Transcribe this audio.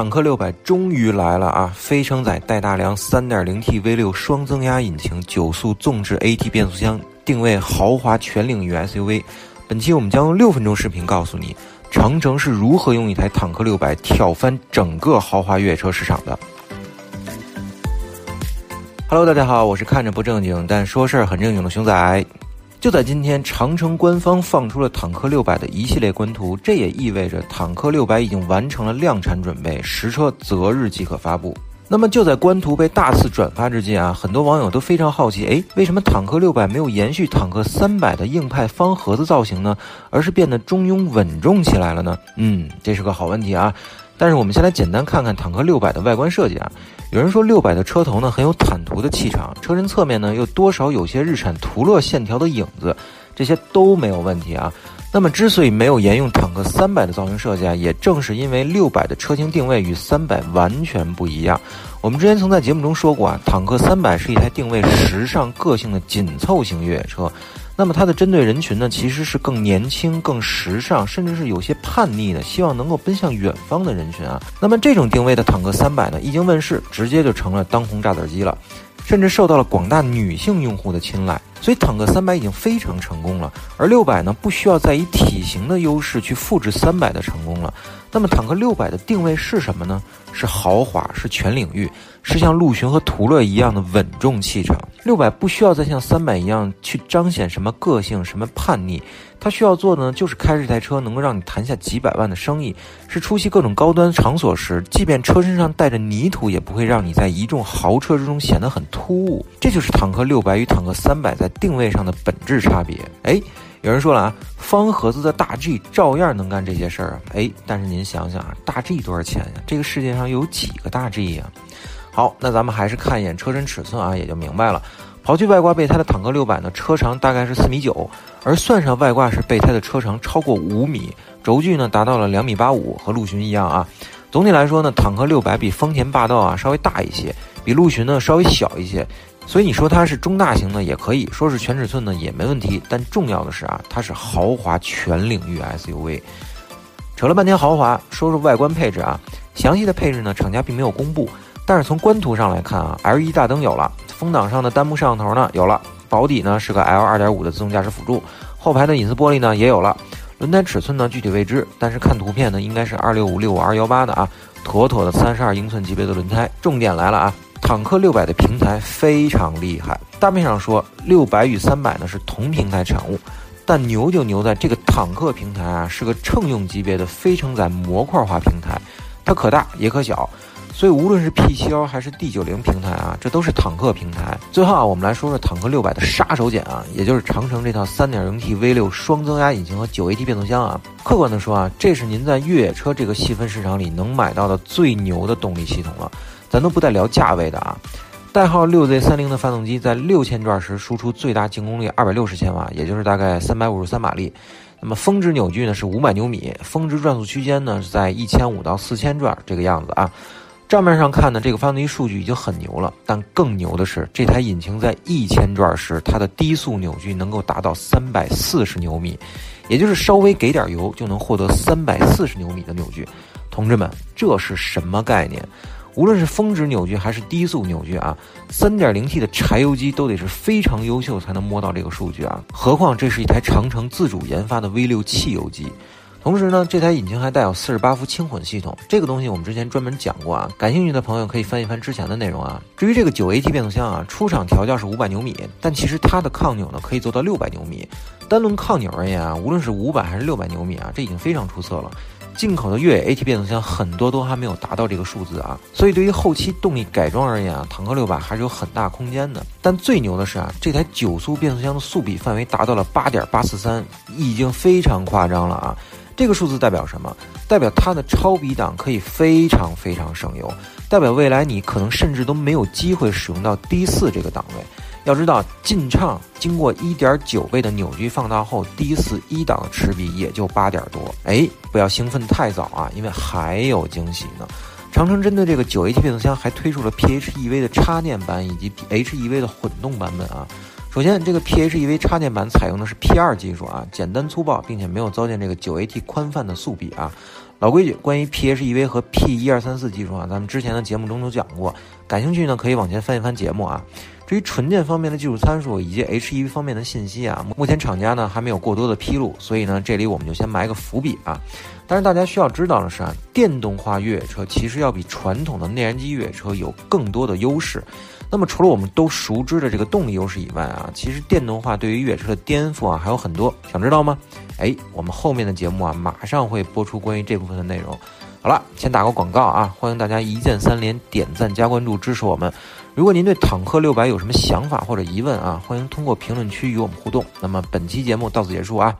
坦克六百终于来了啊！非承载带大梁 3.0T V6 双增压引擎，九速纵置 AT 变速箱，定位豪华全领域 SUV。本期我们将用六分钟视频告诉你，长城是如何用一台坦克六百挑翻整个豪华越野车市场的。Hello，大家好，我是看着不正经但说事儿很正经的熊仔。就在今天，长城官方放出了坦克六百的一系列官图，这也意味着坦克六百已经完成了量产准备，实车择日即可发布。那么就在官图被大肆转发之际啊，很多网友都非常好奇，哎，为什么坦克六百没有延续坦克三百的硬派方盒子造型呢，而是变得中庸稳重起来了呢？嗯，这是个好问题啊。但是我们先来简单看看坦克六百的外观设计啊。有人说六百的车头呢很有坦途的气场，车身侧面呢又多少有些日产途乐线条的影子，这些都没有问题啊。那么之所以没有沿用坦克三百的造型设计啊，也正是因为六百的车型定位与三百完全不一样。我们之前曾在节目中说过啊，坦克三百是一台定位时尚个性的紧凑型越野车。那么它的针对人群呢，其实是更年轻、更时尚，甚至是有些叛逆的，希望能够奔向远方的人群啊。那么这种定位的坦克三百呢，一经问世，直接就成了当红炸子机了，甚至受到了广大女性用户的青睐。所以坦克三百已经非常成功了，而六百呢，不需要再以体型的优势去复制三百的成功了。那么坦克六百的定位是什么呢？是豪华，是全领域，是像陆巡和途乐一样的稳重气场。六百不需要再像三百一样去彰显什么个性、什么叛逆，它需要做的呢，就是开这台车能够让你谈下几百万的生意，是出席各种高端场所时，即便车身上带着泥土，也不会让你在一众豪车之中显得很突兀。这就是坦克六百与坦克三百在定位上的本质差别。哎。有人说了啊，方盒子的大 G 照样能干这些事儿啊，哎，但是您想想啊，大 G 多少钱呀？这个世界上有几个大 G 呀？好，那咱们还是看一眼车身尺寸啊，也就明白了。刨去外挂备胎的坦克六百呢，车长大概是四米九，而算上外挂是备胎的车长超过五米，轴距呢达到了两米八五，和陆巡一样啊。总体来说呢，坦克六百比丰田霸道啊稍微大一些，比陆巡呢稍微小一些。所以你说它是中大型呢，也可以说是全尺寸呢，也没问题。但重要的是啊，它是豪华全领域 SUV。扯了半天豪华，说说外观配置啊。详细的配置呢，厂家并没有公布。但是从官图上来看啊，LED 大灯有了，风挡上的单目摄像头呢有了，保底呢是个 L 二点五的自动驾驶辅助，后排的隐私玻璃呢也有了。轮胎尺寸呢具体未知，但是看图片呢应该是二六五六五二幺八的啊，妥妥的三十二英寸级别的轮胎。重点来了啊！坦克六百的平台非常厉害，大面上说六百与三百呢是同平台产物，但牛就牛在这个坦克平台啊是个乘用级别的非承载模块化平台，它可大也可小，所以无论是 P 七 L 还是 D 九零平台啊，这都是坦克平台。最后啊，我们来说说坦克六百的杀手锏啊，也就是长城这套三点零 T V 六双增压引擎和九 AT 变速箱啊。客观的说啊，这是您在越野车这个细分市场里能买到的最牛的动力系统了。咱都不带聊价位的啊，代号六 Z 三零的发动机在六千转时输出最大净功率二百六十千瓦，也就是大概三百五十三马力。那么峰值扭矩呢是五百牛米，峰值转速区间呢是在一千五到四千转这个样子啊。账面上看呢，这个发动机数据已经很牛了，但更牛的是这台引擎在一千转时，它的低速扭矩能够达到三百四十牛米，也就是稍微给点油就能获得三百四十牛米的扭矩。同志们，这是什么概念？无论是峰值扭矩还是低速扭矩啊，3.0T 的柴油机都得是非常优秀才能摸到这个数据啊。何况这是一台长城自主研发的 V6 汽油机，同时呢，这台引擎还带有48伏轻混系统。这个东西我们之前专门讲过啊，感兴趣的朋友可以翻一翻之前的内容啊。至于这个 9AT 变速箱啊，出厂调教是500牛米，但其实它的抗扭呢可以做到600牛米。单论抗扭而言啊，无论是500还是600牛米啊，这已经非常出色了。进口的越野 AT 变速箱很多都还没有达到这个数字啊，所以对于后期动力改装而言啊，坦克六百还是有很大空间的。但最牛的是啊，这台九速变速箱的速比范围达到了八点八四三，已经非常夸张了啊！这个数字代表什么？代表它的超比档可以非常非常省油，代表未来你可能甚至都没有机会使用到 D 四这个档位。要知道，劲畅经过一点九倍的扭矩放大后，D 四一档的齿比也就八点多。哎，不要兴奋太早啊，因为还有惊喜呢。长城针对这个九 AT 变速箱还推出了 PHEV 的插电版以及 HEV 的混动版本啊。首先，这个 PHEV 插电版采用的是 P2 技术啊，简单粗暴，并且没有糟践这个九 AT 宽泛的速比啊。老规矩，关于 PHEV 和 P 一二三四技术啊，咱们之前的节目中都讲过，感兴趣呢可以往前翻一翻节目啊。至于纯电方面的技术参数以及 HEV 方面的信息啊，目前厂家呢还没有过多的披露，所以呢这里我们就先埋个伏笔啊。但是大家需要知道的是啊，电动化越野车其实要比传统的内燃机越野车有更多的优势。那么除了我们都熟知的这个动力优势以外啊，其实电动化对于越野车的颠覆啊还有很多，想知道吗？哎，我们后面的节目啊马上会播出关于这部分的内容。好了，先打个广告啊，欢迎大家一键三连、点赞加关注支持我们。如果您对坦克六百有什么想法或者疑问啊，欢迎通过评论区与我们互动。那么本期节目到此结束啊。